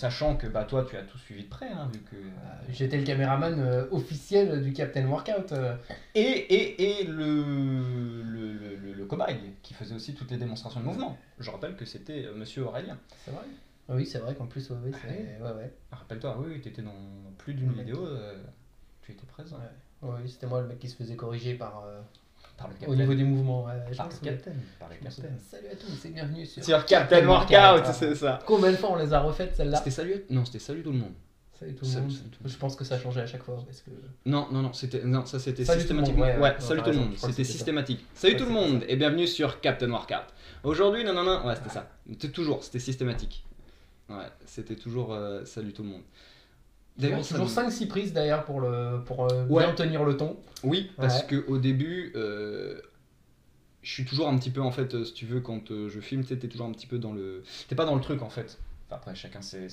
sachant que bah, toi, tu as tout suivi de près, hein, vu que. J'étais le caméraman euh, officiel du Captain Workout. euh. Et, et, et le, le, le, le cobaye, qui faisait aussi toutes les démonstrations de mouvement. Je rappelle que c'était euh, monsieur Aurélien. C'est vrai Oui, c'est vrai qu'en plus, ouais, ouais, c'est- ouais, ouais. Ah, Rappelle-toi, oui, tu étais dans plus d'une Ouais. vidéo, euh, tu étais présent. Ouais. Ouais, c'était moi le mec qui se faisait corriger par, euh, Par le au niveau des mouvements. ouais, Par le. Par souviens. capitaine. Salut à tous et bienvenue sur, Sur Captain Workout, Ah. c'est ça. Combien de fois on les a refaites celles-là C'était salut Non, c'était salut tout le monde. Salut tout le Salut, monde. salut tout. Je pense que ça changé à chaque fois parce que. Non, non, non, c'était non, ça c'était Salut tout le monde, systématiquement. ouais, ouais. Non, salut tout le monde, c'était systématique. Salut Ouais, tout le monde et bienvenue sur Captain Workout. Aujourd'hui, non, non, non, ouais, c'était ça. C'était toujours, c'était systématique. Ouais, c'était toujours euh, salut tout le monde. D'ailleurs, toujours me- 5-6 prises d'ailleurs pour, le, pour euh, Ouais. bien tenir le ton. Oui, parce Ouais. que au début, euh, je suis toujours un petit peu en fait, euh, si tu veux, quand je filme, t'es toujours un petit peu dans le. T'es pas dans le truc en fait. Enfin, après, chacun ses-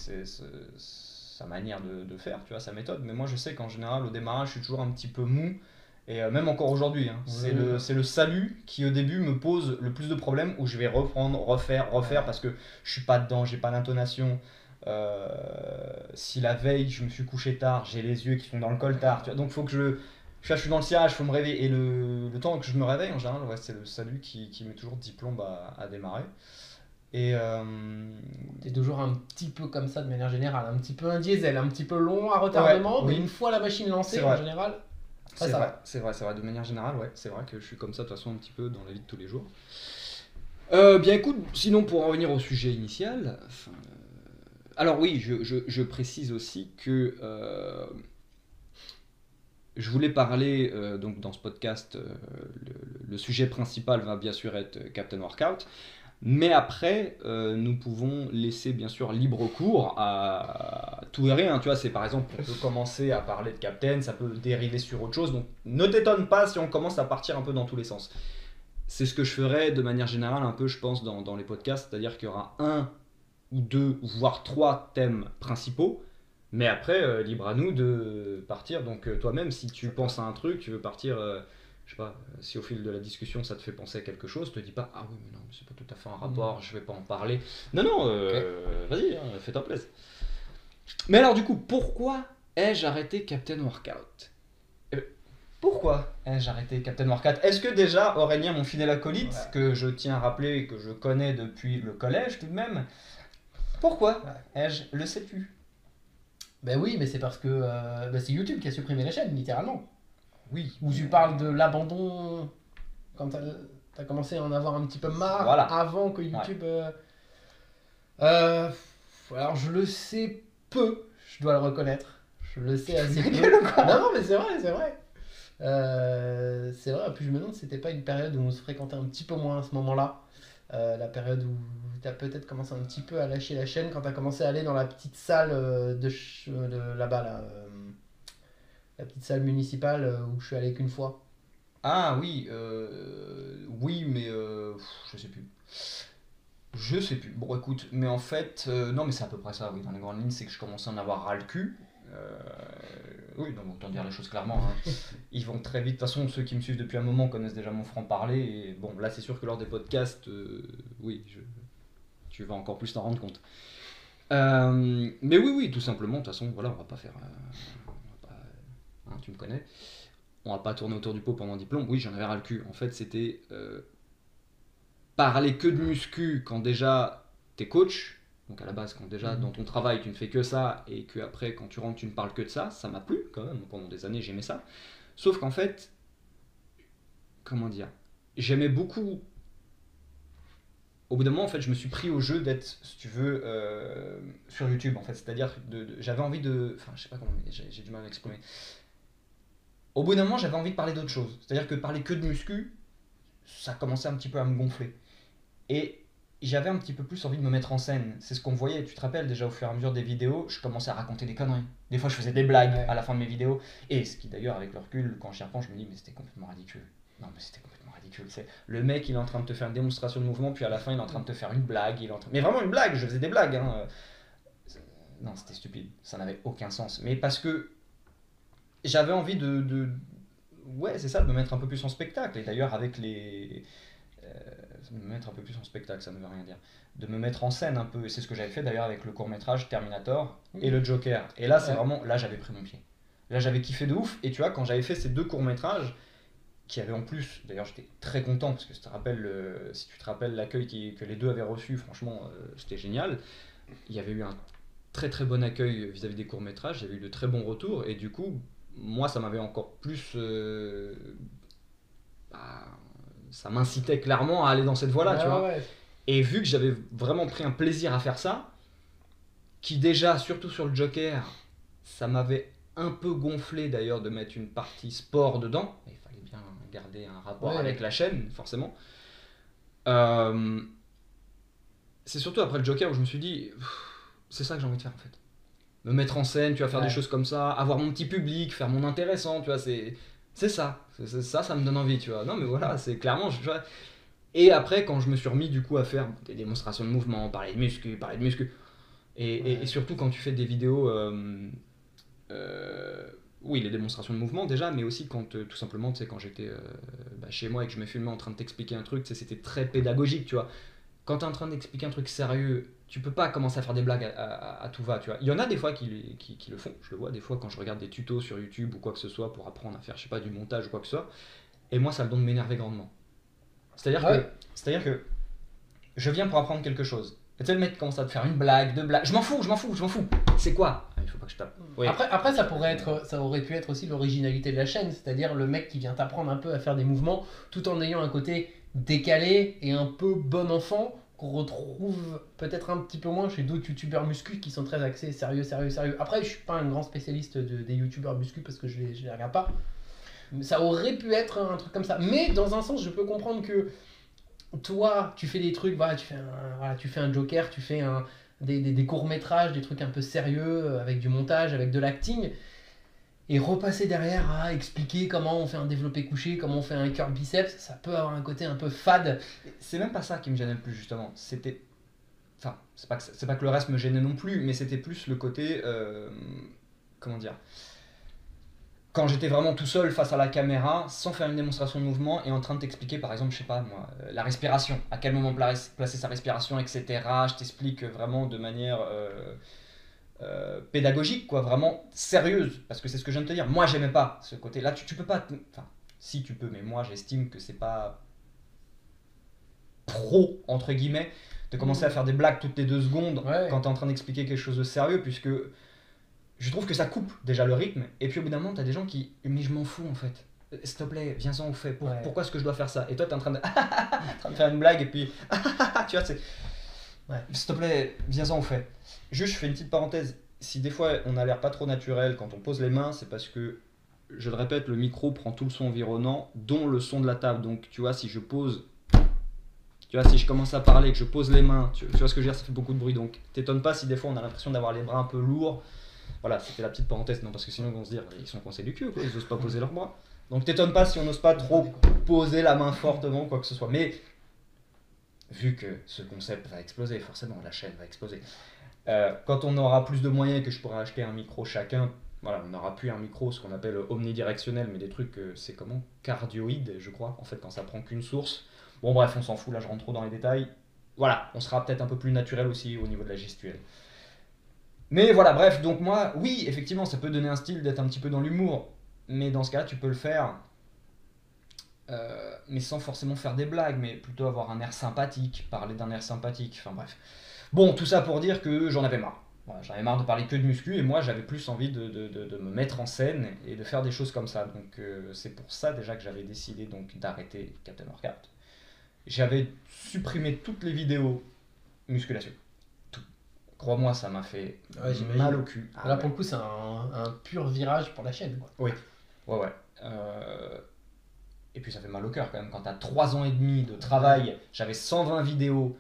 sa manière de, de faire, tu vois, sa méthode. Mais moi, je sais qu'en général, au démarrage, je suis toujours un petit peu mou. Et euh, même encore aujourd'hui, hein, c'est Ouais. le, c'est le salut qui au début me pose le plus de problèmes où je vais reprendre, refaire, refaire parce que je suis pas dedans, j'ai pas l'intonation. Euh, si la veille je me suis couché tard, j'ai les yeux qui sont dans le coltard, tu vois, donc faut que je, je, je suis dans le sillage, faut me réveiller. Et le, le temps que je me réveille, en général, ouais, c'est le salut qui, qui met toujours 10 plombes à, à démarrer. Et euh, T'es toujours un petit peu comme ça de manière générale, un petit peu un diesel, un petit peu long à retardement, Ouais, mais une fois la machine lancée en général. c'est vrai, c'est vrai, c'est vrai, de manière générale, ouais, c'est vrai que je suis comme ça de toute façon un petit peu dans la vie de tous les jours. Euh, bien écoute, sinon pour en revenir au sujet initial, enfin, alors oui, je, je- précise aussi que euh, je voulais parler, euh, donc dans ce podcast, euh, le, sujet principal va bien sûr être Captain Workout, mais après, nous pouvons laisser bien sûr libre cours à tout et rien. Tu vois, c'est par exemple, on peut commencer à parler de Captain, ça peut dériver sur autre chose, donc ne t'étonne pas si on commence à partir un peu dans tous les sens. C'est ce que je ferai de manière générale un peu, je pense, dans, dans les podcasts, c'est-à-dire qu'il y aura un ou deux, voire trois thèmes principaux, mais après, euh, libre à nous de partir. Donc euh, toi-même, si tu penses à un truc, tu veux partir, euh, je sais pas, euh, si au fil de la discussion ça te fait penser à quelque chose, te dis pas, ah oui, mais non, c'est pas tout à fait un rapport, je vais pas en parler. Non, non, vas-y, hein, fais-toi plaisir. Mais alors du coup, pourquoi ai-je arrêté Captain Workout? Pourquoi ai-je arrêté Captain Workout? Est-ce que déjà Aurélien, mon fidèle acolyte, Ouais. que je tiens à rappeler, que je connais depuis le collège tout de même, pourquoi ai-je le sais-tu Ben oui, mais c'est parce que euh, ben c'est YouTube qui a supprimé la chaîne, littéralement. Oui. Où tu parles de l'abandon quand t'as as commencé à en avoir un petit peu marre Voilà. avant que YouTube. euh, euh, alors je le sais peu, je dois le reconnaître. Je le sais assez peu. non, non, mais c'est vrai, c'est vrai. Euh, c'est vrai, puis je me demande si c'était pas une période où on se fréquentait un petit peu moins à ce moment-là. Euh, la période où tu as peut-être commencé un petit peu à lâcher la chaîne quand tu as commencé à aller dans la petite salle euh, de, ch- de là-bas, là, euh, la petite salle municipale euh, où je suis allé qu'une fois. Ah oui, euh, oui, mais euh, je sais plus. Je sais plus. Bon, écoute, mais en fait, euh, non, mais c'est à peu près ça, oui, dans les grandes lignes, c'est que je commençais à en avoir ras le cul. Oui, donc autant dire les choses clairement. hein. Ils vont très vite. De toute façon, ceux qui me suivent depuis un moment connaissent déjà mon franc-parler. Et bon, là, c'est sûr que lors des podcasts, euh, oui, tu vas encore plus t'en rendre compte. Euh, mais oui, oui, tout simplement. De toute façon, voilà, on va pas faire. euh, pas- hein, tu me connais. On va pas tourner autour du pot pendant 10 plombs. Oui, j'en avais ras le cul. En fait, c'était parler que de muscu quand déjà t'es coach. Donc à la base, quand déjà Mhm. dans ton travail tu ne fais que ça et que après quand tu rentres tu ne parles que de ça, ça m'a plu quand même. Pendant des années j'aimais ça. Sauf qu'en fait, comment dire, j'aimais beaucoup. Au bout d'un moment, en fait, je me suis pris au jeu d'être, si tu veux, euh, sur YouTube, en fait. C'est-à-dire, de, de- j'avais envie de. Enfin, je sais pas comment, j'ai j'ai du mal à m'exprimer. Au bout d'un moment, j'avais envie de parler d'autre chose. C'est-à-dire que parler que de muscu, ça commençait un petit peu à me gonfler. Et j'avais un petit peu plus envie de me mettre en scène. C'est ce qu'on voyait, tu te rappelles déjà au fur et à mesure des vidéos, je commençais à raconter des conneries. Des fois, je faisais des blagues Ouais. à la fin de mes vidéos. Et ce qui, d'ailleurs, avec le recul, quand j'y repense, je me dis, mais c'était complètement ridicule. Non, mais c'était complètement ridicule. C'est le mec, il est en train de te faire une démonstration de mouvement, puis à la fin, il est en train de te faire une blague. Il est en train... Mais vraiment une blague, je faisais des blagues. hein. Non, c'était stupide. Ça n'avait aucun sens. Mais parce que j'avais envie de, de- Ouais, c'est ça, de me mettre un peu plus en spectacle. Et d'ailleurs, avec les. Euh, me mettre un peu plus en spectacle, ça ne veut rien dire. De me mettre en scène un peu, et c'est ce que j'avais fait d'ailleurs avec le court métrage Terminator et le Joker. Et là, c'est Ouais. vraiment, là j'avais pris mon pied. Là j'avais kiffé de ouf, et tu vois, quand j'avais fait ces deux courts métrages, qui avaient en plus, d'ailleurs j'étais très content, parce que si tu te rappelles, euh, si tu te rappelles l'accueil que les deux avaient reçu, franchement, euh, c'était génial. Il y avait eu un très très bon accueil vis-à-vis des courts métrages, avait eu de très bons retours, et du coup, moi ça m'avait encore plus. euh, bah, ça m'incitait clairement à aller dans cette voie-là, Ouais, tu vois. ouais. Et vu que j'avais vraiment pris un plaisir à faire ça, qui déjà, surtout sur le Joker, ça m'avait un peu gonflé d'ailleurs de mettre une partie sport dedans. Il fallait bien garder un rapport Ouais. avec la chaîne, forcément. Euh, c'est surtout après le Joker où je me suis dit, c'est ça que j'ai envie de faire en fait. Me mettre en scène, tu vas faire Ouais. des choses comme ça, avoir mon petit public, faire mon intéressant, tu vois, c'est c'est ça. C'est- ça, ça me donne envie, tu vois. Non mais voilà, c'est clairement, je- et après, quand je me suis remis du coup à faire des démonstrations de mouvement, parler de muscu, parler de muscu, et, et- Ouais. et surtout quand tu fais des vidéos, euh, euh, oui, les démonstrations de mouvement déjà, mais aussi quand euh, tout simplement, tu sais, quand j'étais bah, chez moi et que je me filmais en train de t'expliquer un truc, c'était très pédagogique, tu vois. Quand tu es en train d'expliquer un truc sérieux, tu peux pas commencer à faire des blagues à, à- à tout va, tu vois. Il y en a des fois qui, qui, qui le font, je le vois des fois quand je regarde des tutos sur YouTube ou quoi que ce soit pour apprendre à faire, je sais pas, du montage ou quoi que ce soit, et moi ça le donne de m'énerver grandement. C'est-à-dire Ouais. que c'est-à-dire que je viens pour apprendre quelque chose. Et tu sais, le mec commence à te faire une blague, deux blagues. Je m'en fous, je m'en fous, je m'en fous. C'est quoi? Ah, Il faut pas que je tape. Oui. Après, après, ça pourrait être, ça aurait pu être aussi l'originalité de la chaîne, c'est-à-dire le mec qui vient t'apprendre un peu à faire des mouvements, tout en ayant un côté décalé et un peu bon enfant qu'on retrouve peut-être un petit peu moins chez d'autres youtubeurs muscu qui sont très axés sérieux, sérieux, sérieux. Après, je suis pas un grand spécialiste de- des youtubeurs muscu parce que je les, les regarde pas. Ça aurait pu être un truc comme ça. Mais dans un sens, je peux comprendre que toi, tu fais des trucs, voilà, tu fais un, Joker, tu fais un, des, courts-métrages, des trucs un peu sérieux, avec du montage, avec de l'acting, et repasser derrière à expliquer comment on fait un développé couché, comment on fait un curl biceps, ça peut avoir un côté un peu fade. C'est même pas ça qui me gênait le plus justement. C'était, enfin, c'est pas que pas que le reste me gênait non plus, mais c'était plus le côté, euh, comment dire, quand j'étais vraiment tout seul face à la caméra, sans faire une démonstration de mouvement et en train de t'expliquer, par exemple, je sais pas moi, euh, la respiration, à quel moment pla- placer sa respiration, etc. Je t'explique vraiment de manière euh, euh, pédagogique, quoi, vraiment sérieuse, parce que c'est ce que je viens de te dire. Moi, j'aimais pas ce côté-là. Tu, tu peux pas, enfin, si tu peux, mais moi, j'estime que c'est pas pro entre guillemets de commencer à faire des blagues toutes les deux secondes Ouais. quand tu es en train d'expliquer quelque chose de sérieux puisque je trouve que ça coupe déjà le rythme et puis au bout d'un moment tu as des gens qui mais je m'en fous en fait Euh, s'il te plaît viens-en au fait Pour- Ouais. pourquoi est-ce que je dois faire ça? Et toi tu es en train de, en train de faire une blague et puis tu vois c'est Ouais. s'il te plaît viens-en au fait juste je fais une petite parenthèse si des fois on a l'air pas trop naturel quand on pose les mains c'est parce que je le répète le micro prend tout le son environnant dont le son de la table donc tu vois si je pose tu vois, si je commence à parler, que je pose les mains, tu, vois ce que je veux dire, ça fait beaucoup de bruit. Donc, t'étonnes pas si des fois on a l'impression d'avoir les bras un peu lourds. Voilà, c'était la petite parenthèse, non, parce que sinon ils vont se dire, ils sont coincés du cul, quoi, ils osent pas poser leurs bras. Donc, t'étonnes pas si on n'ose pas trop poser la main fortement, quoi que ce soit. Mais, vu que ce concept va exploser, forcément, la chaîne va exploser. Euh, quand on aura plus de moyens et que je pourrai acheter un micro chacun, voilà, on n'aura plus un micro, ce qu'on appelle omnidirectionnel, mais des trucs, c'est comment Cardioïde, je crois, en fait, quand ça prend qu'une source. Bon, bref, on s'en fout, là, je rentre trop dans les détails. Voilà, on sera peut-être un peu plus naturel aussi au niveau de la gestuelle. Mais voilà, bref, donc moi, oui, effectivement, ça peut donner un style d'être un petit peu dans l'humour, mais dans ce cas-là, tu peux le faire, euh, mais sans forcément faire des blagues, mais plutôt avoir un air sympathique, parler d'un air sympathique, enfin bref. Bon, tout ça pour dire que j'en avais marre. Voilà, j'en avais marre de parler que de muscu, et moi, j'avais plus envie de, de- de- de me mettre en scène et de faire des choses comme ça. Donc, euh, c'est pour ça déjà que j'avais décidé donc d'arrêter Captain Workout. J'avais supprimé toutes les vidéos musculation. Tout. Crois-moi, ça m'a fait Ouais, mal au cul. Ah Là, ouais. pour le coup, c'est un, un pur virage pour la chaîne. Quoi. Ouais, ouais. Euh, Et puis ça fait mal au cœur quand même. Quand t'as 3 ans et demi de travail, j'avais 120 vidéos.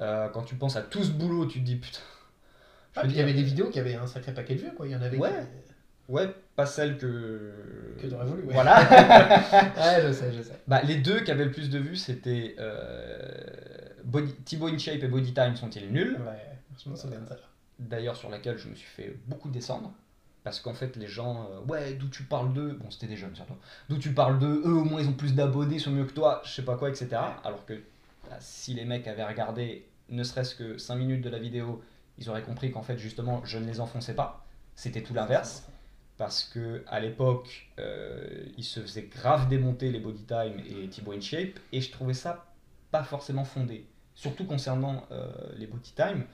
Euh, quand tu penses à tout ce boulot, tu te dis putain. Ah, il y avait des vidéos qui avaient un sacré paquet de vues. Quoi. Il y en avait Ouais. qui- Ouais, pas celle que. Que t'aurais voulu, ouais. Voilà. Ouais, je sais, je sais. bah, les deux qui avaient le plus de vues, c'était euh, Body... Thibaut InShape et Body Time sont-ils nuls? Ouais, je me souviens de ça. D'ailleurs, sur laquelle je me suis fait beaucoup descendre. Parce qu'en fait, les gens, euh, ouais, d'où tu parles d'eux, bon, c'était des jeunes surtout, d'où tu parles d'eux, eux au moins ils ont plus d'abonnés, ils sont mieux que toi, je sais pas quoi, etc. Alors que bah, si les mecs avaient regardé ne serait-ce que 5 minutes de la vidéo, ils auraient compris qu'en fait, justement, je ne les enfonçais pas. C'était tout l'inverse. Parce que à l'époque, euh, ils se faisaient grave démonter les body time et Thibaut InShape, et je trouvais ça pas forcément fondé. Surtout concernant euh, les body time.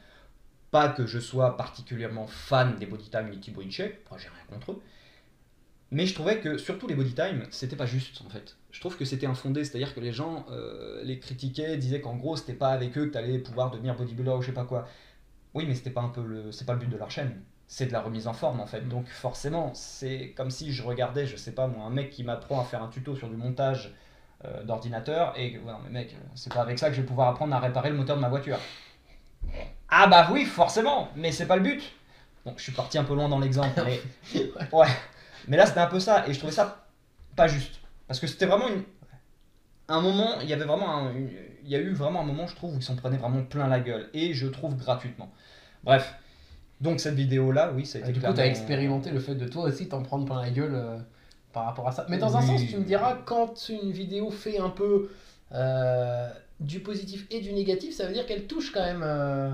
Pas que je sois particulièrement fan des body time et Thibaut moi j'ai rien contre eux. Mais je trouvais que surtout les body time, c'était pas juste en fait. Je trouve que c'était infondé, c'est-à-dire que les gens euh, les critiquaient, disaient qu'en gros c'était pas avec eux que t'allais pouvoir devenir bodybuilder ou je sais pas quoi. Oui, mais c'était pas un peu le, c'est pas le but de leur chaîne. C'est de la remise en forme en fait. Mm. Donc forcément, c'est comme si je regardais, je sais pas moi, un mec qui m'apprend à faire un tuto sur du montage euh, d'ordinateur et que, ouais, non, mais mec, euh, c'est pas avec ça que je vais pouvoir apprendre à réparer le moteur de ma voiture. Ah bah oui, forcément, mais c'est pas le but. Donc je suis parti un peu loin dans l'exemple, mais ouais. Mais là c'était un peu ça et je trouvais ça pas juste parce que c'était vraiment une un moment, il y avait vraiment un- il y a eu vraiment un moment je trouve où ils s'en prenaient vraiment plein la gueule et je trouve gratuitement. Bref. Donc cette vidéo là, oui, ça a Et été du coup, tu as clairement- expérimenté le fait de toi aussi t'en prendre plein la gueule euh, par rapport à ça. Mais dans un sens, tu me diras, quand une vidéo fait un peu euh, du positif et du négatif, ça veut dire qu'elle touche quand même. euh,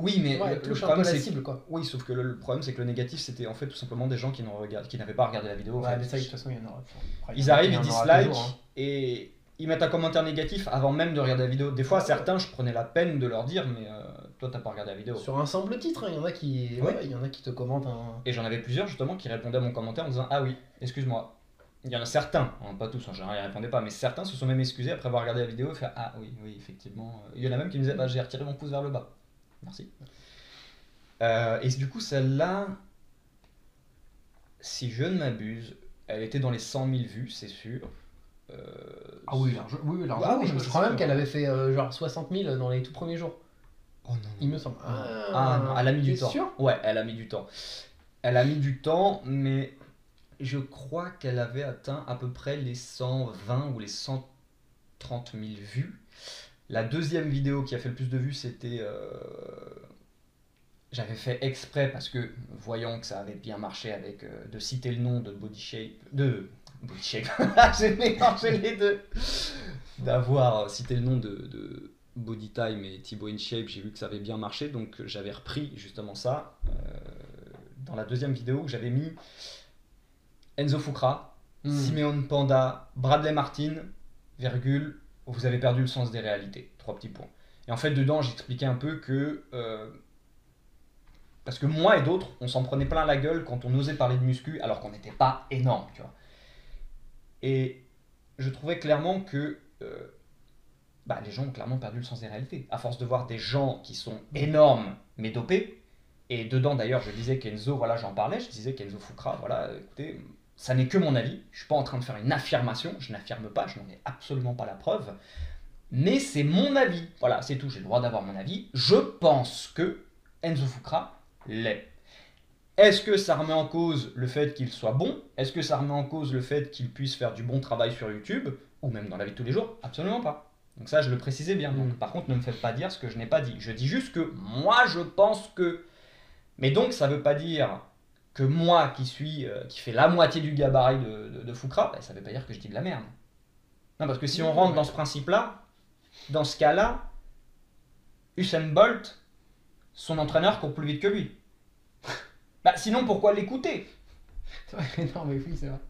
Oui, mais ouais, le, problème c'est cible, quoi. oui, sauf que le, le problème c'est que le négatif c'était en fait tout simplement des gens qui n'avaient pas regardé la vidéo. en Ouais, fait. mais ça, de toute façon, il y en aura. Après, il y Ils arrivent, ils en aura dislike toujours, hein. et ils mettent un commentaire négatif avant même de regarder la vidéo. Des fois, certains, je prenais la peine de leur dire, mais euh, toi, t'as pas regardé la vidéo. Sur un simple titre, hein, il y en a qui, Ouais. ouais, il y en a qui te commentent un. Et j'en avais plusieurs justement qui répondaient à mon commentaire en disant Ah oui, excuse-moi. Il y en a certains, hein, pas tous, en général ils répondaient pas, mais certains se sont même excusés après avoir regardé la vidéo et fait Ah oui, oui, effectivement. Il y en a même qui me disaient Bah, J'ai retiré mon pouce vers le bas. Merci. Euh, et du coup, celle-là, si je ne m'abuse, elle était dans les 100 000 vues, c'est sûr. Euh, Ah oui, large, oui, largement. Ah oui, je, je crois même qu'elle avait fait euh, genre 60 000 dans les tout premiers jours, Oh non. il me semble. Ah non, elle a mis du temps. sûr? Ouais, elle a mis du temps. Elle a mis du temps, mais je crois qu'elle avait atteint à peu près les 120 ou les 130 000 vues. La deuxième vidéo qui a fait le plus de vues, c'était. euh, J'avais fait exprès parce que, voyant que ça avait bien marché avec. euh, de citer le nom de Body Shape. De. Body Shape. J'ai mélangé les deux. D'avoir cité le nom de, de Body Time et Thibaut InShape, j'ai vu que ça avait bien marché, donc j'avais repris justement ça euh, dans la deuxième vidéo où j'avais mis Enzo Fukra, Hmm. Simeone Panda, Bradley Martin, virgule, vous avez perdu le sens des réalités. Trois petits points. Et en fait, dedans, j'expliquais un peu que. euh, parce que moi et d'autres, on s'en prenait plein la gueule quand on osait parler de muscu alors qu'on n'était pas énorme, tu vois. Et je trouvais clairement que euh, bah, les gens ont clairement perdu le sens des réalités. À force de voir des gens qui sont énormes mais dopés, et dedans d'ailleurs je disais qu'Enzo, voilà j'en parlais, je disais qu'Enzo Fukra, voilà écoutez, ça n'est que mon avis, je suis pas en train de faire une affirmation, je n'affirme pas, je n'en ai absolument pas la preuve, mais c'est mon avis, voilà c'est tout, j'ai le droit d'avoir mon avis, je pense que Enzo Fukra l'est. Est-ce que ça remet en cause le fait qu'il soit bon? Est-ce que ça remet en cause le fait qu'il puisse faire du bon travail sur YouTube? Ou même dans la vie de tous les jours? Absolument pas. Donc ça, je le précisais bien. Par contre, ne me faites pas dire ce que je n'ai pas dit. Je dis juste que moi, je pense que... Mais donc, ça veut pas dire que moi, qui suis, euh, qui fait la moitié du gabarit de, de, de Fukra, ben, ça veut pas dire que je dis de la merde. Non, parce que si on rentre dans ce principe-là, dans ce cas-là, Usain Bolt, son entraîneur court plus vite que lui. Bah, sinon, pourquoi l'écouter? Non, mais oui, c'est vrai.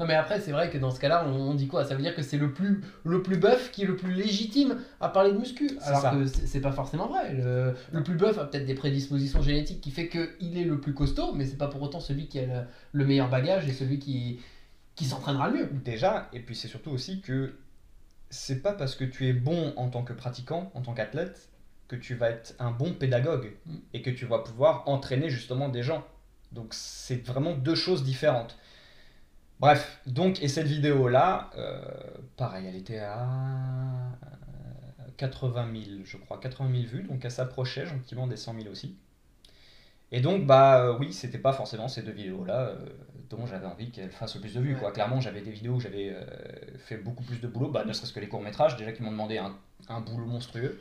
Non, mais après, c'est vrai que dans ce cas-là, on, on dit quoi? Ça veut dire que c'est le plus, le plus bœuf qui est le plus légitime à parler de muscu. Alors ça. que c'est pas forcément vrai. Le, le plus bœuf a peut-être des prédispositions génétiques qui fait qu'il est le plus costaud, mais c'est pas pour autant celui qui a le, le meilleur bagage et celui qui, qui s'entraînera le mieux. Déjà, et puis c'est surtout aussi que c'est pas parce que tu es bon en tant que pratiquant, en tant qu'athlète, que tu vas être un bon pédagogue Mm. et que tu vas pouvoir entraîner justement des gens. Donc c'est vraiment deux choses différentes. Bref, donc, et cette vidéo-là, euh, pareil, elle était à euh, 80 000, je crois, 80 000 vues, donc elle s'approchait gentiment des 100 000 aussi. Et donc, bah euh, oui, c'était pas forcément ces deux vidéos-là euh, dont j'avais envie qu'elles fassent le plus de vues. Quoi. Clairement, j'avais des vidéos où j'avais euh, fait beaucoup plus de boulot, bah, ne serait-ce que les courts-métrages, déjà qui m'ont demandé un, un boulot monstrueux.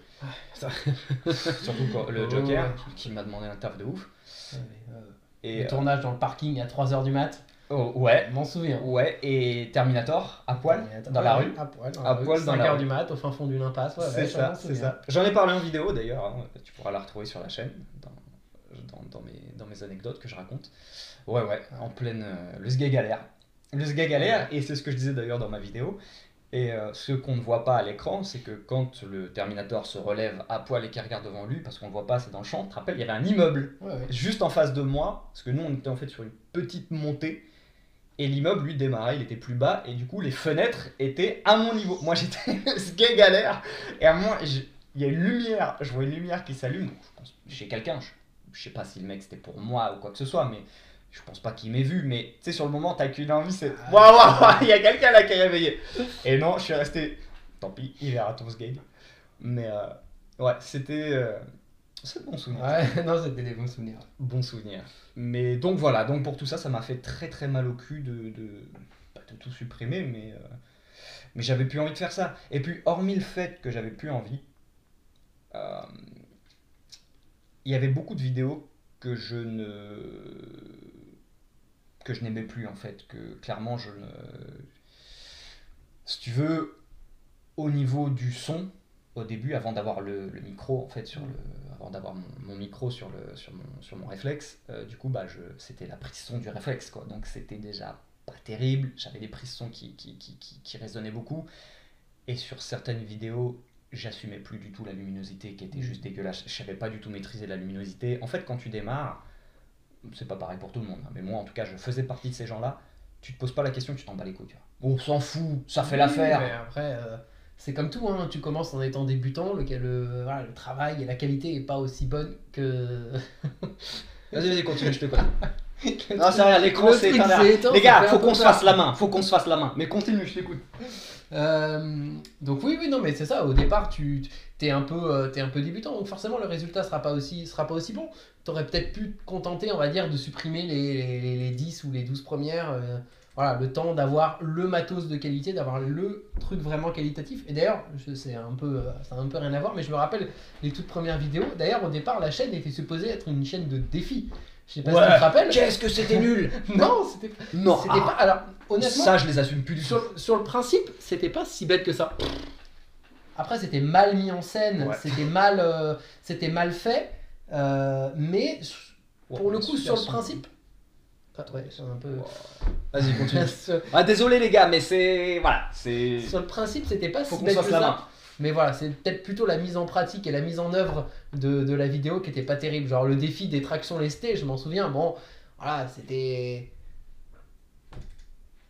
Ça- Surtout quand- le Joker, ouais. qui m'a demandé un taf de ouf. Ouais, mais, euh, Et, le euh, tournage dans le parking à 3h du mat. Oh, ouais. M'en souviens. Ouais, et Terminator, à poil, dans la rue. À poil, dans À la rue. poil dans 5 la heures du mat, au fin fond d'une impasse. Ouais, c'est ouais, ça, c'est ça. J'en ai parlé en vidéo d'ailleurs, hein, tu pourras la retrouver sur la chaîne, dans, dans, dans mes, dans mes anecdotes que je raconte. Ouais, ouais, en pleine. euh, le sgay galère. Le sgay galère, et c'est ce que je disais d'ailleurs dans ma vidéo. Et euh, ce qu'on ne voit pas à l'écran, c'est que quand le Terminator se relève à poil et qu'il regarde devant lui, parce qu'on le voit pas, c'est dans le champ, tu te rappelles, il y avait un immeuble ouais. juste en face de moi, parce que nous on était en fait sur une petite montée, et l'immeuble lui démarrait, il était plus bas, et du coup les fenêtres étaient à mon niveau. Moi j'étais ce gay galère, et à moi je- il y a une lumière, je vois une lumière qui s'allume, donc je pense chez quelqu'un, je, je sais pas si le mec c'était pour moi ou quoi que ce soit, mais je pense pas qu'il m'ait vu, mais tu sais sur le moment t'as qu'une envie, c'est Ah. waouh, waouh, waouh, il y a quelqu'un là qui est réveillé. Et non, je suis resté, tant pis, il verra ton ce gay. Mais euh, ouais, c'était. euh, c'est bon souvenir. Ouais, non, c'était des bons souvenirs. Bon souvenir. Mais donc voilà, donc pour tout ça, ça m'a fait très très mal au cul de, de, pas de tout supprimer, mais, euh, mais j'avais plus envie de faire ça. Et puis, hormis le fait que j'avais plus envie, euh, il y avait beaucoup de vidéos que je ne que je n'aimais plus en fait, que clairement je ne... Si tu veux, au niveau du son, au début, avant d'avoir le, le micro, en fait, sur le, avant d'avoir mon, mon micro sur, le, sur, mon, sur mon réflexe, euh, du coup, bah, je, c'était la prise son du réflexe, quoi. Donc c'était déjà pas terrible, j'avais des prises son qui, qui, qui, qui, qui résonnaient beaucoup, et sur certaines vidéos, j'assumais plus du tout la luminosité qui était juste dégueulasse. Je savais pas du tout maîtriser la luminosité. En fait, quand tu démarres, c'est pas pareil pour tout le monde, hein, mais moi en tout cas, je faisais partie de ces gens-là. Tu te poses pas la question, tu t'en bats les couilles. tu vois. On s'en fout, ça fait Oui, l'affaire. Mais après, euh, c'est comme tout, hein. tu commences en étant débutant, le, le, voilà, le travail et la qualité est pas aussi bonne que. Vas-y, vas-y, continue, je te connais. Non, c'est rien, l'écran Le c'est Les gars, faut un qu'on se fasse la main, faut qu'on se fasse la main. Mais continue, je t'écoute. Euh, donc oui, oui, non, mais c'est ça. Au départ, tu es un peu, euh, t'es un peu débutant, donc forcément le résultat sera pas aussi, sera pas aussi bon. T'aurais peut-être pu te contenter, on va dire, de supprimer les, les, les 10 ou les 12 premières. euh, voilà, le temps d'avoir le matos de qualité, d'avoir le truc vraiment qualitatif. Et d'ailleurs, c'est un peu, euh, ça a un peu rien à voir, mais je me rappelle les toutes premières vidéos. D'ailleurs, au départ, la chaîne était supposée être une chaîne de défis. Je sais pas si tu te rappelles. Qu'est-ce que c'était nul Non, c'était Non, c'était ah, pas. Alors, honnêtement, ça je les assume plus du tout. sur, sur le principe, c'était pas si bête que ça. Après, c'était mal mis en scène, Ouais. c'était mal, euh, c'était mal fait, euh, mais pour Ouais, le coup, sur le principe. Ouais, c'est un peu. Vas-y, continue. ah, désolé les gars, mais c'est. Voilà, c'est. sur le principe, c'était pas Faut si bête que ça. main. Mais voilà, c'est peut-être plutôt la mise en pratique et la mise en œuvre de, de la vidéo qui était pas terrible. Genre le défi des tractions lestées, je m'en souviens. Bon, voilà, c'était.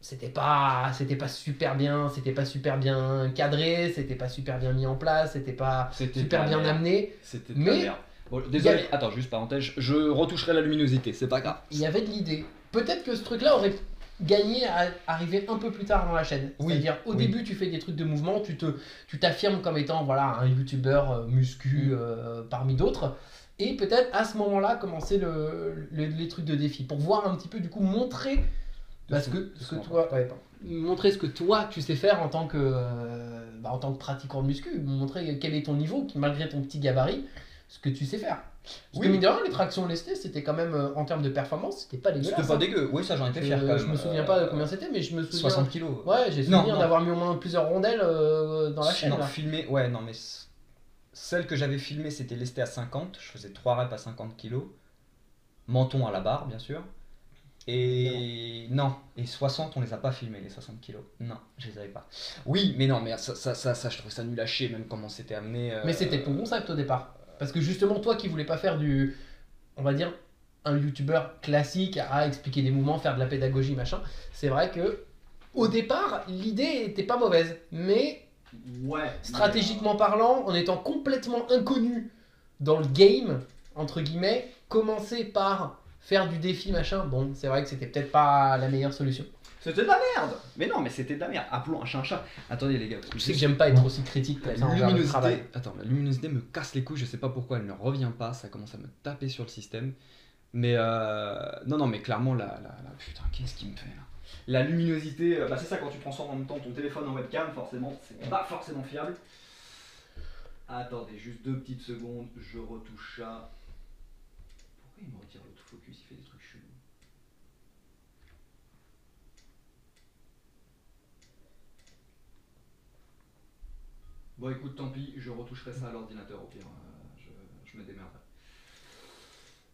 C'était pas, c'était pas super bien, c'était pas super bien cadré, c'était pas super bien mis en place, c'était pas super bien merde. amené. C'était Mais-. Bon, désolé, attends, juste parenthèse, je retoucherai la luminosité, c'est pas grave. Il y avait de l'idée. Peut-être que ce truc-là aurait gagné à arriver un peu plus tard dans la chaîne. Oui, C'est-à-dire au oui. début tu fais des trucs de mouvement, tu te, tu t'affirmes comme étant voilà un youtubeur euh, muscu Mm. euh, parmi d'autres. Et peut-être à ce moment-là commencer le, le- les trucs de défi pour voir un petit peu du coup montrer ce que, ce que toi ouais, pardon. montrer ce que toi tu sais faire en tant que euh, bah, en tant que pratiquant de muscu montrer quel est ton niveau qui malgré ton petit gabarit ce que tu sais faire parce Oui. que mine de rien les tractions lestées c'était quand même euh, en termes de performance c'était pas dégueulasse C'était pas hein. dégueu, oui, ça j'en étais fier quand même. je me souviens pas de combien c'était mais je me souviens 60 kilos. ouais j'ai Non, souvenir non. d'avoir mis au moins plusieurs rondelles euh, dans la chaîne Non, filmé, ouais, non, mais celle que j'avais filmée, c'était lestée à 50. Je faisais 3 reps à 50 kilos. Menton à la barre, bien sûr. Et non, et 60, on les a pas filmés, les 60 kilos. Non, je les avais pas. Oui, mais non, mais ça, ça, ça, ça, je trouvais ça nul à chier, même comment c'était amené. euh, Mais c'était ton concept au départ. Parce que justement, toi qui voulais pas faire du. On va dire. Un youtubeur classique à expliquer des mouvements, faire de la pédagogie, machin. C'est vrai que. Au départ, l'idée était pas mauvaise. Mais Ouais. stratégiquement parlant, en étant complètement inconnu dans le game, entre guillemets, commencer par faire du défi, machin, bon, c'est vrai que c'était peut-être pas la meilleure solution. C'était de la merde Mais non, mais c'était de la merde. Appelons un chat un chat. Attendez, les gars. parce que Je sais que j'aime pas être aussi critique comme ça La envers le luminosité, travail. attends, la luminosité me casse les couilles, je sais pas pourquoi elle ne revient pas, ça commence à me taper sur le système. Mais euh, non, non, mais clairement, la, la, la- putain, qu'est-ce qui me fait là? La luminosité, euh, bah, c'est ça quand tu transformes en même temps ton téléphone en webcam, forcément, c'est pas forcément fiable. Attendez, juste deux petites secondes, je retouche ça. Pourquoi il me retire l'autofocus? Il fait des trucs Bon, écoute, tant pis, je retoucherai ça à l'ordinateur au pire. euh, je, me démerderai.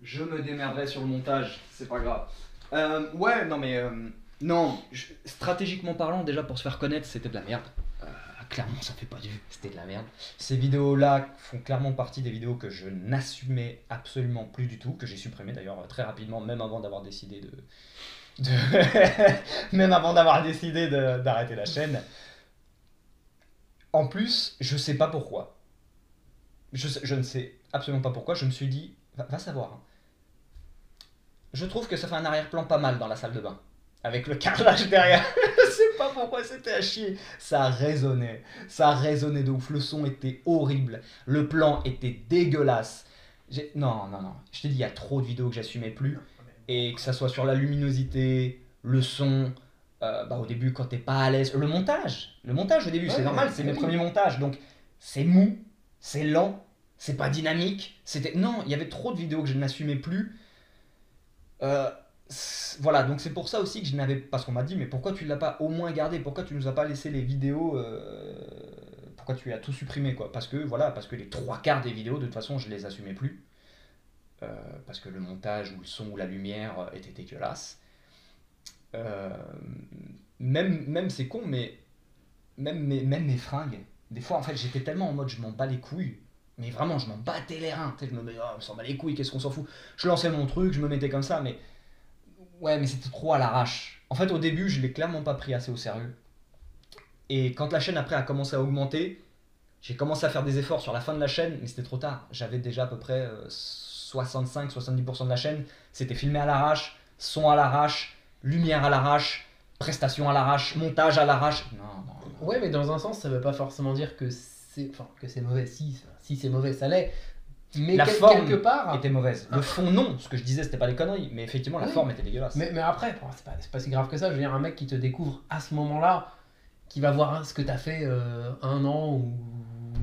Je me démerderai sur le montage, c'est pas grave. Euh, ouais, non mais. euh, non, stratégiquement parlant, déjà pour se faire connaître, c'était de la merde. Euh, clairement, ça fait pas du. C'était de la merde. Ces vidéos-là font clairement partie des vidéos que je n'assumais absolument plus du tout, que j'ai supprimées d'ailleurs euh, très rapidement, même avant d'avoir décidé de. même avant d'avoir décidé d'arrêter la chaîne. En plus, je sais pas pourquoi. Je, ne sais absolument pas pourquoi. Je me suis dit, va, savoir. hein. Je trouve que ça fait un arrière-plan pas mal dans la salle de bain. Avec le carrelage derrière. je sais pas pourquoi c'était à chier. Ça résonnait. Ça résonnait de ouf. Le son était horrible. Le plan était dégueulasse. Non, non, non. Je t'ai dit, il y a trop de vidéos que j'assumais plus. Et que ça soit sur la luminosité, le son, euh, bah, au début quand t'es pas à l'aise, le montage, le montage au début c'est normal, c'est mes oui. premiers montages, donc c'est mou, c'est lent, c'est pas dynamique, c'était non, il y avait trop de vidéos que je n'assumais plus. Euh, voilà, donc c'est pour ça aussi que je n'avais parce qu'on m'a dit mais pourquoi tu l'as pas au moins gardé, pourquoi tu nous as pas laissé les vidéos, euh, pourquoi tu as tout supprimé quoi? Parce que voilà, parce que les trois quarts des vidéos de toute façon je les assumais plus. Parce que le montage ou le son ou la lumière était dégueulasse. Euh, même, même c'est con, mais même mes, fringues, des fois en fait j'étais tellement en mode je m'en bats les couilles, mais vraiment je m'en battais les reins, je me mets, oh, on s'en bat les couilles, qu'est-ce qu'on s'en fout? Je lançais mon truc, je me mettais comme ça, mais ouais, mais c'était trop à l'arrache. En fait au début je l'ai clairement pas pris assez au sérieux. Et quand la chaîne après a commencé à augmenter, j'ai commencé à faire des efforts sur la fin de la chaîne, mais c'était trop tard. J'avais déjà à peu près euh, 65-70% de la chaîne. C'était filmé à l'arrache, son à l'arrache, lumière à l'arrache, prestation à l'arrache, montage à l'arrache. Non, non, non. Ouais, mais dans un sens, ça veut pas forcément dire que c'est enfin, que c'est mauvais. Si, c'est mauvais, ça l'est. Mais La quel- forme quelque part. était mauvaise. Le fond, non. Ce que je disais, c'était pas des conneries. Mais effectivement, la Oui. forme était dégueulasse. Mais, mais après, bon, c'est pas, c'est pas si grave que ça. Je veux dire, un mec qui te découvre à ce moment-là, qui va voir ce que t'as fait euh, un an ou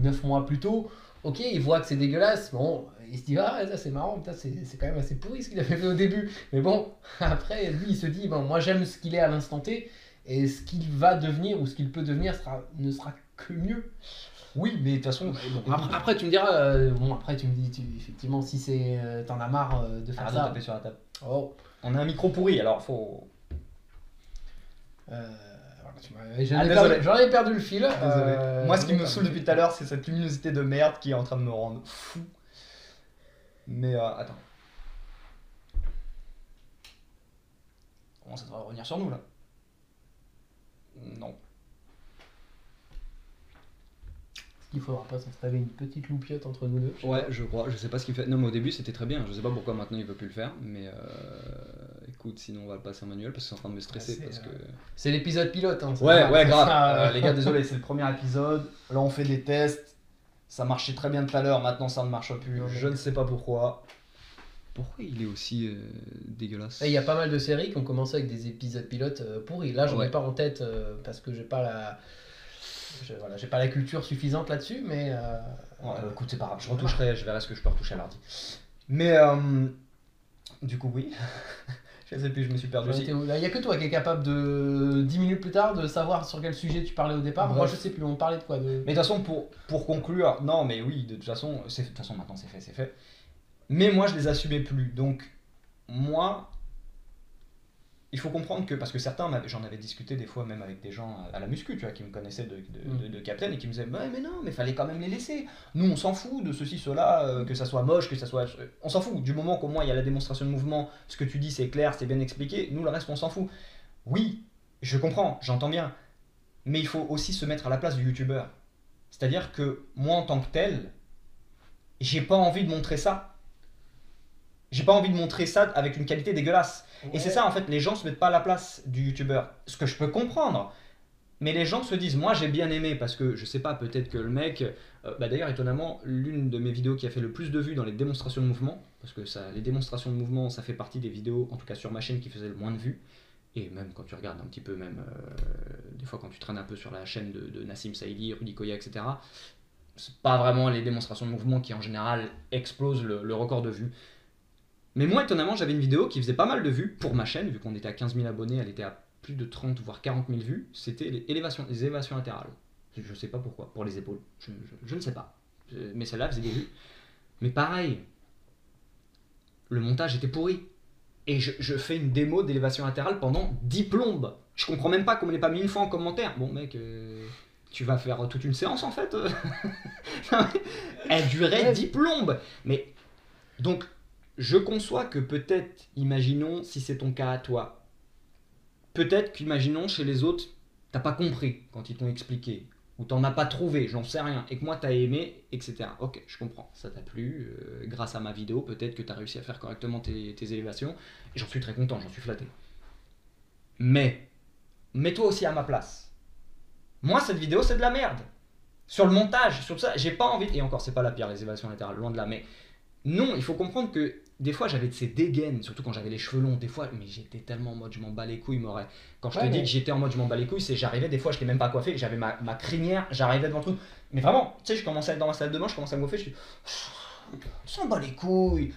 neuf mois plus tôt, ok, il voit que c'est dégueulasse. Bon, il se dit, ah, ça c'est marrant, putain, c'est quand même assez pourri ce qu'il avait fait au début. Mais bon, après, lui, il se dit, bon, moi j'aime ce qu'il est à l'instant T, et ce qu'il va devenir ou ce qu'il peut devenir sera, ne sera que mieux. Oui, mais de toute façon, Bon, après, après, tu me diras, euh, bon, après, tu me dis, tu, effectivement, si c'est euh, t'en as marre euh, de faire arrête de ça. taper sur la table. Oh, On a un micro pourri, alors faut. j'en Ah, ai désolé. perdu- j'en ai perdu le fil. Désolé. Moi, ce qui me saoule le depuis tout à l'heure, c'est cette luminosité de merde qui est en train de me rendre fou. Mais euh, attends. Comment ça devrait revenir sur nous là? Non. Il faudra pas s'installer une petite loupiote entre nous deux. Ouais, je crois. Je sais pas ce qu'il fait. Non, mais au début c'était très bien. Je sais pas pourquoi maintenant il veut plus le faire. Mais euh, écoute, sinon on va le passer en manuel parce que c'est en train de me stresser. C'est, parce que... euh, C'est l'épisode pilote. Hein, Ouais, ouais, grave. euh, Euh, les gars, désolé, c'est le premier épisode. Là, on fait des tests. Ça marchait très bien tout à l'heure. Maintenant, ça ne marche plus. Non, Je ne sais pas pourquoi. Pourquoi il est aussi euh, dégueulasse Il y a pas mal de séries qui ont commencé avec des épisodes pilotes euh, pourris. Là, j'en ai Ouais. pas en tête euh, parce que j'ai pas la. je- voilà, j'ai pas la culture suffisante là-dessus, mais. euh, Ouais, euh, écoute, c'est pas grave. Je retoucherai. Je verrai ce que je peux retoucher à l'ordi. Mais euh, du coup, oui. je sais plus. Je me suis perdu aussi. Là, Il y a que toi qui est capable de 10 minutes plus tard de savoir sur quel sujet tu parlais au départ. Bref. Moi, je sais plus. On parlait de quoi de... Mais de toute façon, pour, pour conclure, non, mais oui, de toute façon, c'est- de toute façon, maintenant c'est fait, c'est fait. Mais moi, je les assumais plus. Donc, moi, il faut comprendre que, parce que certains, j'en avais discuté des fois même avec des gens à la muscu, tu vois, qui me connaissaient de, de, de, de Captain et qui me disaient, ouais, mais non, mais fallait quand même les laisser. Nous, on s'en fout de ceci, cela, euh, que ça soit moche, que ça soit. On s'en fout. Du moment qu'au moins il y a la démonstration de mouvement, ce que tu dis, c'est clair, c'est bien expliqué, nous, le reste, on s'en fout. Oui, je comprends, j'entends bien. Mais il faut aussi se mettre à la place du youtubeur. C'est-à-dire que moi, en tant que tel, j'ai pas envie de montrer ça. J'ai pas envie de montrer ça avec une qualité dégueulasse. Et c'est ça, en fait, les gens se mettent pas à la place du youtubeur. Ce que je peux comprendre. Mais les gens se disent, moi j'ai bien aimé parce que je sais pas, peut-être que le mec. euh, bah D'ailleurs, étonnamment, l'une de mes vidéos qui a fait le plus de vues dans les démonstrations de mouvement, parce que ça, les démonstrations de mouvement, ça fait partie des vidéos, en tout cas sur ma chaîne, qui faisaient le moins de vues. Et même quand tu regardes un petit peu, même euh, des fois quand tu traînes un peu sur la chaîne de, de Nassim Saïdi, Rudy Koya, etc., c'est pas vraiment les démonstrations de mouvement qui en général explosent le, le record de vues. Mais moi, étonnamment, j'avais une vidéo qui faisait pas mal de vues pour ma chaîne, vu qu'on était à 15 000 abonnés, elle était à plus de 30 voire 40 000 vues. C'était les élévations, les élévations latérales. Je sais pas pourquoi. Pour les épaules. Je, je- je ne sais pas. Je- Mais celle-là faisait des vues. Mais pareil, le montage était pourri. Et je, je fais une démo d'élévation latérale pendant 10 plombes. Je comprends même pas qu'on me l'ait pas mis une fois en commentaire. Bon, mec, euh, tu vas faire toute une séance en fait. Elle durait Ouais. 10 plombes. Mais donc, je conçois que peut-être, imaginons si c'est ton cas à toi, peut-être qu'imaginons chez les autres, t'as pas compris quand ils t'ont expliqué, ou t'en as pas trouvé, j'en sais rien, et que moi t'as aimé, etc. Ok, je comprends, ça t'a plu, euh, grâce à ma vidéo, peut-être que t'as réussi à faire correctement tes, tes élévations, et j'en suis très content, j'en suis flatté. Mais, mets-toi aussi à ma place. Moi, cette vidéo, c'est de la merde. Sur le montage, sur ça, j'ai pas envie. Et encore, c'est pas la pire, les élévations latérales, loin de là. Mais non, il faut comprendre que des fois, j'avais de ces dégaines, surtout quand j'avais les cheveux longs. Des fois, mais j'étais tellement en mode je m'en bats les couilles, m'aurait. Quand je te dis que j'étais en mode je m'en bats les couilles, c'est j'arrivais des fois, je l'ai même pas coiffé, j'avais ma, ma crinière, j'arrivais devant truc. Mais vraiment, tu sais, je commençais à être dans ma salle de bain, je commençais à me coiffer, je suis. s'en bat les couilles.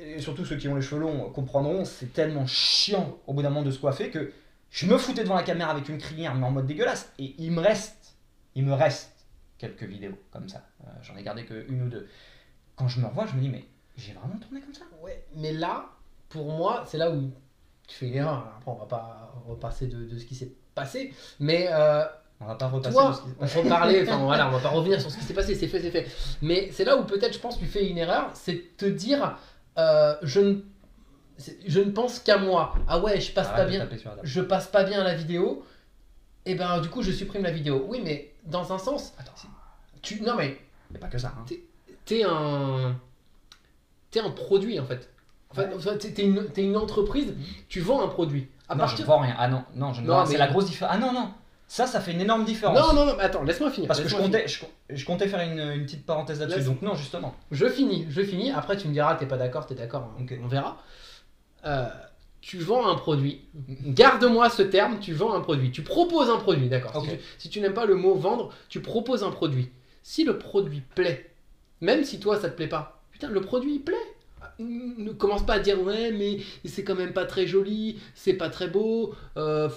Et surtout ceux qui ont les cheveux longs comprendront, c'est tellement chiant au bout d'un moment de se coiffer que je me foutais devant la caméra avec une crinière, mais en mode dégueulasse. Et il me reste, il me reste quelques vidéos comme ça. Euh, J'en ai gardé que une ou deux. Quand je me revois, je me dis, mais j'ai vraiment tourné comme ça? Ouais, mais là, pour moi, c'est là où tu fais une erreur. Après, on va pas repasser de, de ce qui s'est passé, mais euh, On va pas repasser toi, de ce qui s'est on passé. reparler, enfin voilà, on va pas revenir sur ce qui s'est passé, c'est fait, c'est fait. Mais c'est là où peut-être, je pense, tu fais une erreur, c'est de te dire, euh, je ne, je ne pense qu'à moi. Ah ouais, je passe pas bien, je passe pas bien à la vidéo. Et ben du coup, je supprime la vidéo. Oui, mais dans un sens, Attends, tu, non mais y a pas que ça. hein. t'es un t'es un produit en fait. En fait, enfin, t'es une, t'es une entreprise, tu vends un produit. À non, partir je vends rien. Ah non, non, je ne Non, vends rien. C'est mais- la grosse différence. Ah non, non. Ça, ça fait une énorme différence. non, non, non, mais attends, laisse-moi finir. Parce que je comptais, je, je comptais faire une, une petite parenthèse là-dessus. Donc non, justement. Je finis, je finis. Après, tu me diras, t'es pas d'accord, t'es d'accord, on- Ok. on verra. Euh, tu vends un produit. Garde-moi ce terme, tu vends un produit. Tu proposes un produit, d'accord. Tu, si tu n'aimes pas le mot vendre, tu proposes un produit. Si le produit plaît, même si toi ça te plaît pas, putain, le produit plaît. Ne commence pas à dire ouais, mais c'est quand même pas très joli, c'est pas très beau, euh,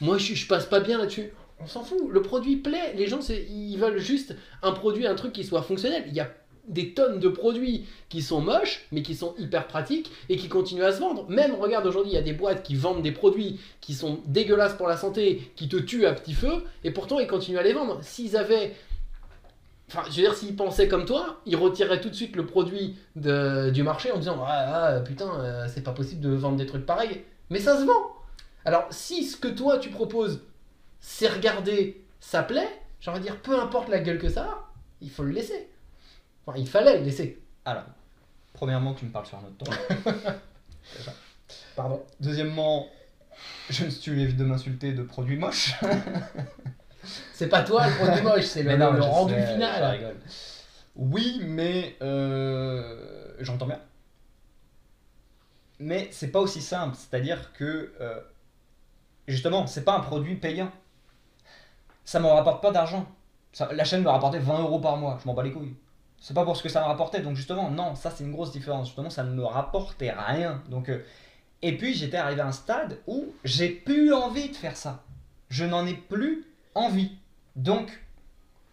moi je, je passe pas bien là-dessus. On s'en fout, le produit plaît, les gens ils veulent juste un produit, un truc qui soit fonctionnel. Il y a des tonnes de produits qui sont moches, mais qui sont hyper pratiques et qui continuent à se vendre. Même, regarde, aujourd'hui, il y a des boîtes qui vendent des produits qui sont dégueulasses pour la santé, qui te tuent à petit feu, et pourtant ils continuent à les vendre. S'ils avaient. Enfin, je veux dire, s'ils pensaient comme toi, ils retireraient tout de suite le produit de- du marché en disant Ah, ah, putain, euh, c'est pas possible de vendre des trucs pareils. Mais ça se vend Alors, si ce que toi tu proposes, c'est regarder, ça plaît, j'ai envie de dire, peu importe la gueule que ça a, il faut le laisser. Enfin, il fallait le laisser. Alors, premièrement, tu me parles sur un autre ton. Pardon. Deuxièmement, je ne suis de m'insulter de produits moches. C'est pas toi le produit moche, c'est le, non, rendu sais, final. Oui, mais euh, j'entends bien. Mais c'est pas aussi simple. C'est-à-dire que euh, justement, c'est pas un produit payant. Ça me rapporte pas d'argent. La chaîne me rapportait 20 euros par mois. Je m'en bats les couilles. C'est pas pour ce que ça me rapportait. Donc justement, non, ça c'est une grosse différence. Justement, ça ne me rapportait rien. Donc euh, et puis j'étais arrivé à un stade où j'ai plus envie de faire ça. Je n'en ai plus envie. Donc,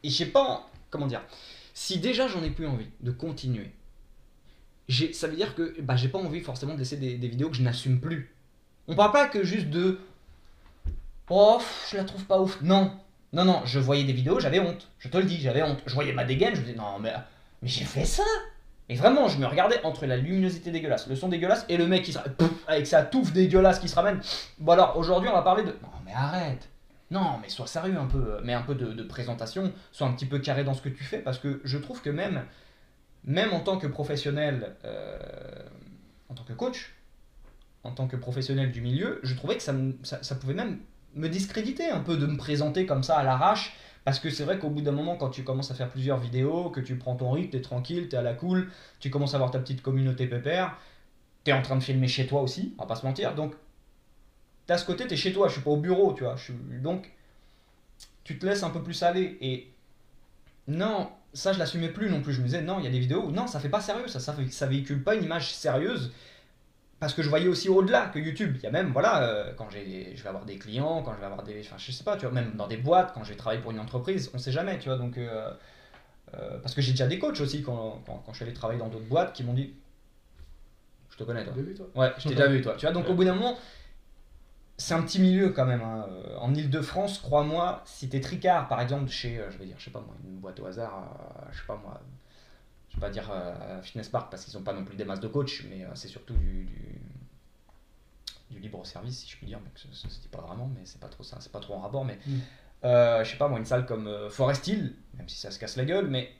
et j'ai pas, comment dire, si déjà j'en ai plus envie de continuer, ça veut dire que bah, j'ai pas envie forcément de laisser des, vidéos que je n'assume plus. On parle pas que juste de, oh, je la trouve pas ouf. Non, non, non, je voyais des vidéos, j'avais honte. Je te le dis, j'avais honte. Je voyais ma dégaine, je me disais, non, mais, mais j'ai fait ça. Et vraiment, je me regardais entre la luminosité dégueulasse, le son dégueulasse et le mec qui se, avec sa touffe dégueulasse qui se ramène. Bon alors, aujourd'hui, on va parler de, non, mais arrête. Non, mais sois sérieux un peu, mais un peu de, présentation, sois un petit peu carré dans ce que tu fais, parce que je trouve que même, même en tant que professionnel, euh, en tant que coach, en tant que professionnel du milieu, je trouvais que ça, ça pouvait même me discréditer un peu de me présenter comme ça à l'arrache, parce que c'est vrai qu'au bout d'un moment, quand tu commences à faire plusieurs vidéos, que tu prends ton rythme, t'es tranquille, t'es à la cool, tu commences à avoir ta petite communauté pépère, t'es en train de filmer chez toi aussi, on va pas se mentir, donc t'as ce côté, t'es chez toi, je suis pas au bureau, tu vois. Je suis... Donc, tu te laisses un peu plus aller. Et non, ça, je l'assumais plus non plus. Je me disais, non, il y a des vidéos où non, ça fait pas sérieux, ça, ça, ça véhicule pas une image sérieuse. parce que je voyais aussi au-delà que YouTube. Il y a même, voilà, euh, quand j'ai, je vais avoir des clients, quand je vais avoir des. Enfin, je sais pas, tu vois, même dans des boîtes, quand je vais travailler pour une entreprise, on sait jamais, tu vois. Donc, euh, euh, parce que j'ai déjà des coachs aussi, quand, quand, quand je suis allé travailler dans d'autres boîtes, qui m'ont dit Je te connais, toi. Vu, toi? Ouais, je t'ai déjà vu, toi. Tu vois, donc au bout d'un moment, c'est un petit milieu quand même. hein. Euh, En Ile-de-France, crois-moi, si t'es tricard, par exemple, chez, euh, je vais dire, je sais pas moi, une boîte au hasard, euh, je sais pas moi, je vais pas dire Fitness Park parce qu'ils ont pas non plus des masses de coach, mais c'est surtout du, du, du libre service, si je puis dire, mais que ce- ce- c'était pas vraiment, mais c'est pas trop ça, c'est pas trop en rapport, mais Mm. euh, je sais pas moi, une salle comme Forest Hill, même si ça se casse la gueule, mais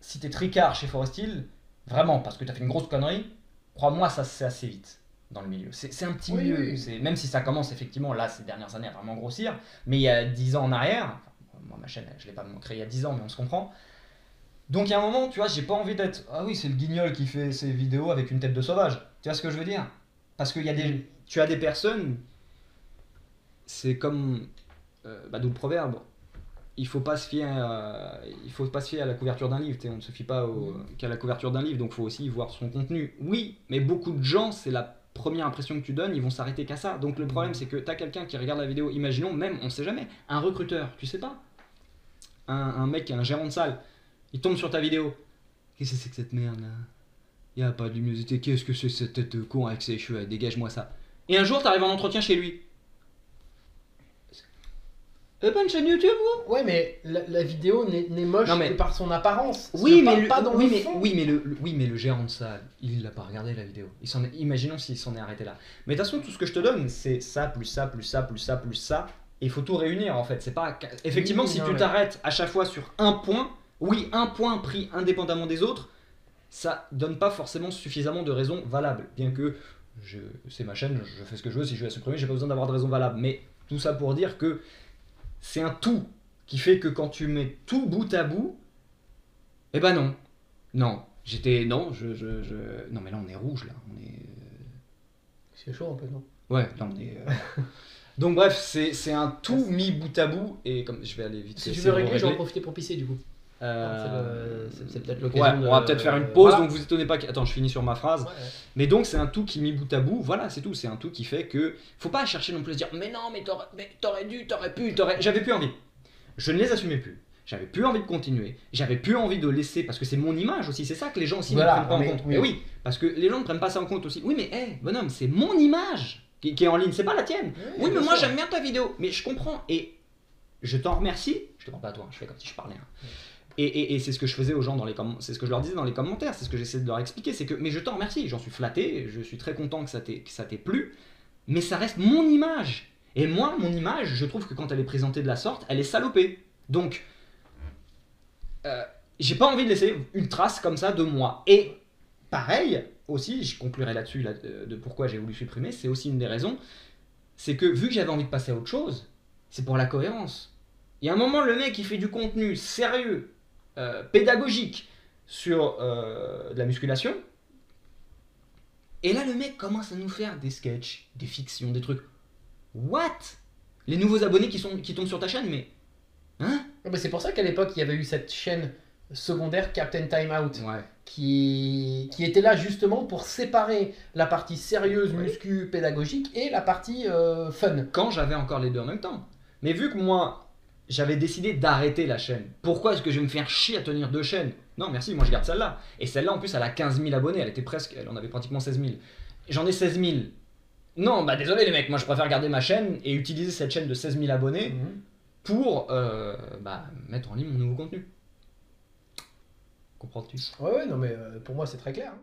si t'es tricard chez Forest Hill, vraiment, parce que t'as fait une grosse connerie, crois-moi, ça c'est assez vite dans le milieu. C'est un petit Oui, milieu, oui. même si ça commence effectivement là ces dernières années à vraiment grossir, mais il y a 10 ans en arrière, enfin, moi ma chaîne je l'ai pas créée il y a 10 ans, mais on se comprend. Donc il y a un moment, tu vois, j'ai pas envie d'être ah oui, c'est le guignol qui fait ses vidéos avec une tête de sauvage. Tu vois ce que je veux dire? Parce qu'il y a des tu as des personnes c'est comme euh, bah, d'où le proverbe. Il faut pas se fier à, il faut pas se fier à la couverture d'un livre, on ne se fie pas qu'à la couverture d'un livre, donc faut aussi voir son contenu. Oui, mais beaucoup de gens, c'est la première impression que tu donnes, ils vont s'arrêter qu'à ça. Donc le problème c'est que tu as quelqu'un qui regarde la vidéo, imaginons même, on sait jamais, un recruteur, tu sais pas un, un mec, un gérant de salle, il tombe sur ta vidéo. Qu'est-ce que c'est que cette merde là? Y a pas de luminosité, qu'est-ce que c'est cette tête de con avec ses cheveux, dégage-moi ça. Et un jour t'arrives en entretien chez lui. Vous pas une chaîne YouTube vous? Ouais, mais la, la vidéo n'est moche Non, mais- que par son apparence. Oui mais, le, pas dans oui, le mais, fond. oui, mais le, le- oui, mais le gérant de salle, il l'a pas regardé la vidéo. Il s'en est- imaginons s'il s'en est arrêté là. Mais de toute façon, tout ce que je te donne, c'est ça, plus ça, plus ça, plus ça, plus ça. Et il faut tout réunir en fait. C'est pas Effectivement, Oui, si non, tu mais- t'arrêtes à chaque fois sur un point, oui, un point pris indépendamment des autres, ça donne pas forcément suffisamment de raisons valables. Bien que c'est ma chaîne, je fais ce que je veux, si je veux la supprimer, j'ai pas besoin d'avoir de raisons valables. Mais tout ça pour dire que c'est un tout qui fait que quand tu mets tout bout à bout, eh ben non. Non. J'étais. Non, je, je, je- Non, mais là on est rouge là. On est. C'est chaud un peu, non? Ouais, là on est. euh, Donc bref, c'est un tout mis bout à bout et comme je vais aller vite. Si tu veux régler, j'en profiter pour pisser du coup. Euh, C'est peut-être Ouais, l'occasion de- on va peut-être faire une pause, Voilà. donc vous étonnez pas. que- Attends, je finis sur ma phrase. Ouais, ouais. Mais donc c'est un tout qui mis bout à bout, voilà, c'est tout. C'est un tout qui fait que faut pas chercher non plus à se dire mais non, mais t'aurais, dû, t'aurais pu, t'aurais. J'avais plus envie. Je ne les assumais plus. J'avais plus envie de continuer. J'avais plus envie de laisser parce que c'est mon image aussi. C'est ça que les gens aussi Voilà, ne prennent pas mais- en compte. oui. Mais oui, parce que les gens ne prennent pas ça en compte aussi. Oui, mais hé, bonhomme, c'est mon image qui, qui est en ligne, c'est pas la tienne. Oui, mais moi j'aime bien ta vidéo. Mais je comprends et je t'en remercie. Je te parle pas à toi, je fais comme si je parlais. hein. Et, c'est ce que je faisais aux gens dans les c'est ce que je leur disais dans les commentaires, c'est ce que j'essaie de leur expliquer, c'est que mais je t'en remercie, j'en suis flatté, je suis très content que ça t'ait plu, mais ça reste mon image. Et moi, mon image, je trouve que quand elle est présentée de la sorte, elle est salopée. Donc, euh, j'ai pas envie de laisser une trace comme ça de moi. Et pareil, aussi, je conclurai là-dessus là, de, pourquoi j'ai voulu supprimer, c'est aussi une des raisons, c'est que vu que j'avais envie de passer à autre chose, c'est pour la cohérence. Il y a un moment, le mec, il fait du contenu sérieux, euh, pédagogique sur euh, de la musculation. Et là, le mec commence à nous faire des sketchs, des fictions, des trucs. What? Les nouveaux abonnés qui, sont, qui tombent sur ta chaîne, mais. Hein? Ah bah, c'est pour ça qu'à l'époque, il y avait eu cette chaîne secondaire Captain Time Out Ouais. qui, qui était là justement pour séparer la partie sérieuse, muscu, pédagogique et la partie euh, fun. Quand j'avais encore les deux en même temps. Mais vu que moi, j'avais décidé d'arrêter la chaîne, pourquoi est-ce que je vais me faire chier à tenir deux chaînes? Non, merci, moi je garde celle-là. Et celle-là, en plus, elle a 15 000 abonnés, elle était presque, elle en avait pratiquement 16 000. J'en ai 16 000. Non, bah désolé les mecs, moi je préfère garder ma chaîne et utiliser cette chaîne de 16 000 abonnés Mhm. pour euh, bah, mettre en ligne mon nouveau contenu. Comprends-tu? Ouais, ouais, non mais euh, pour moi c'est très clair. hein.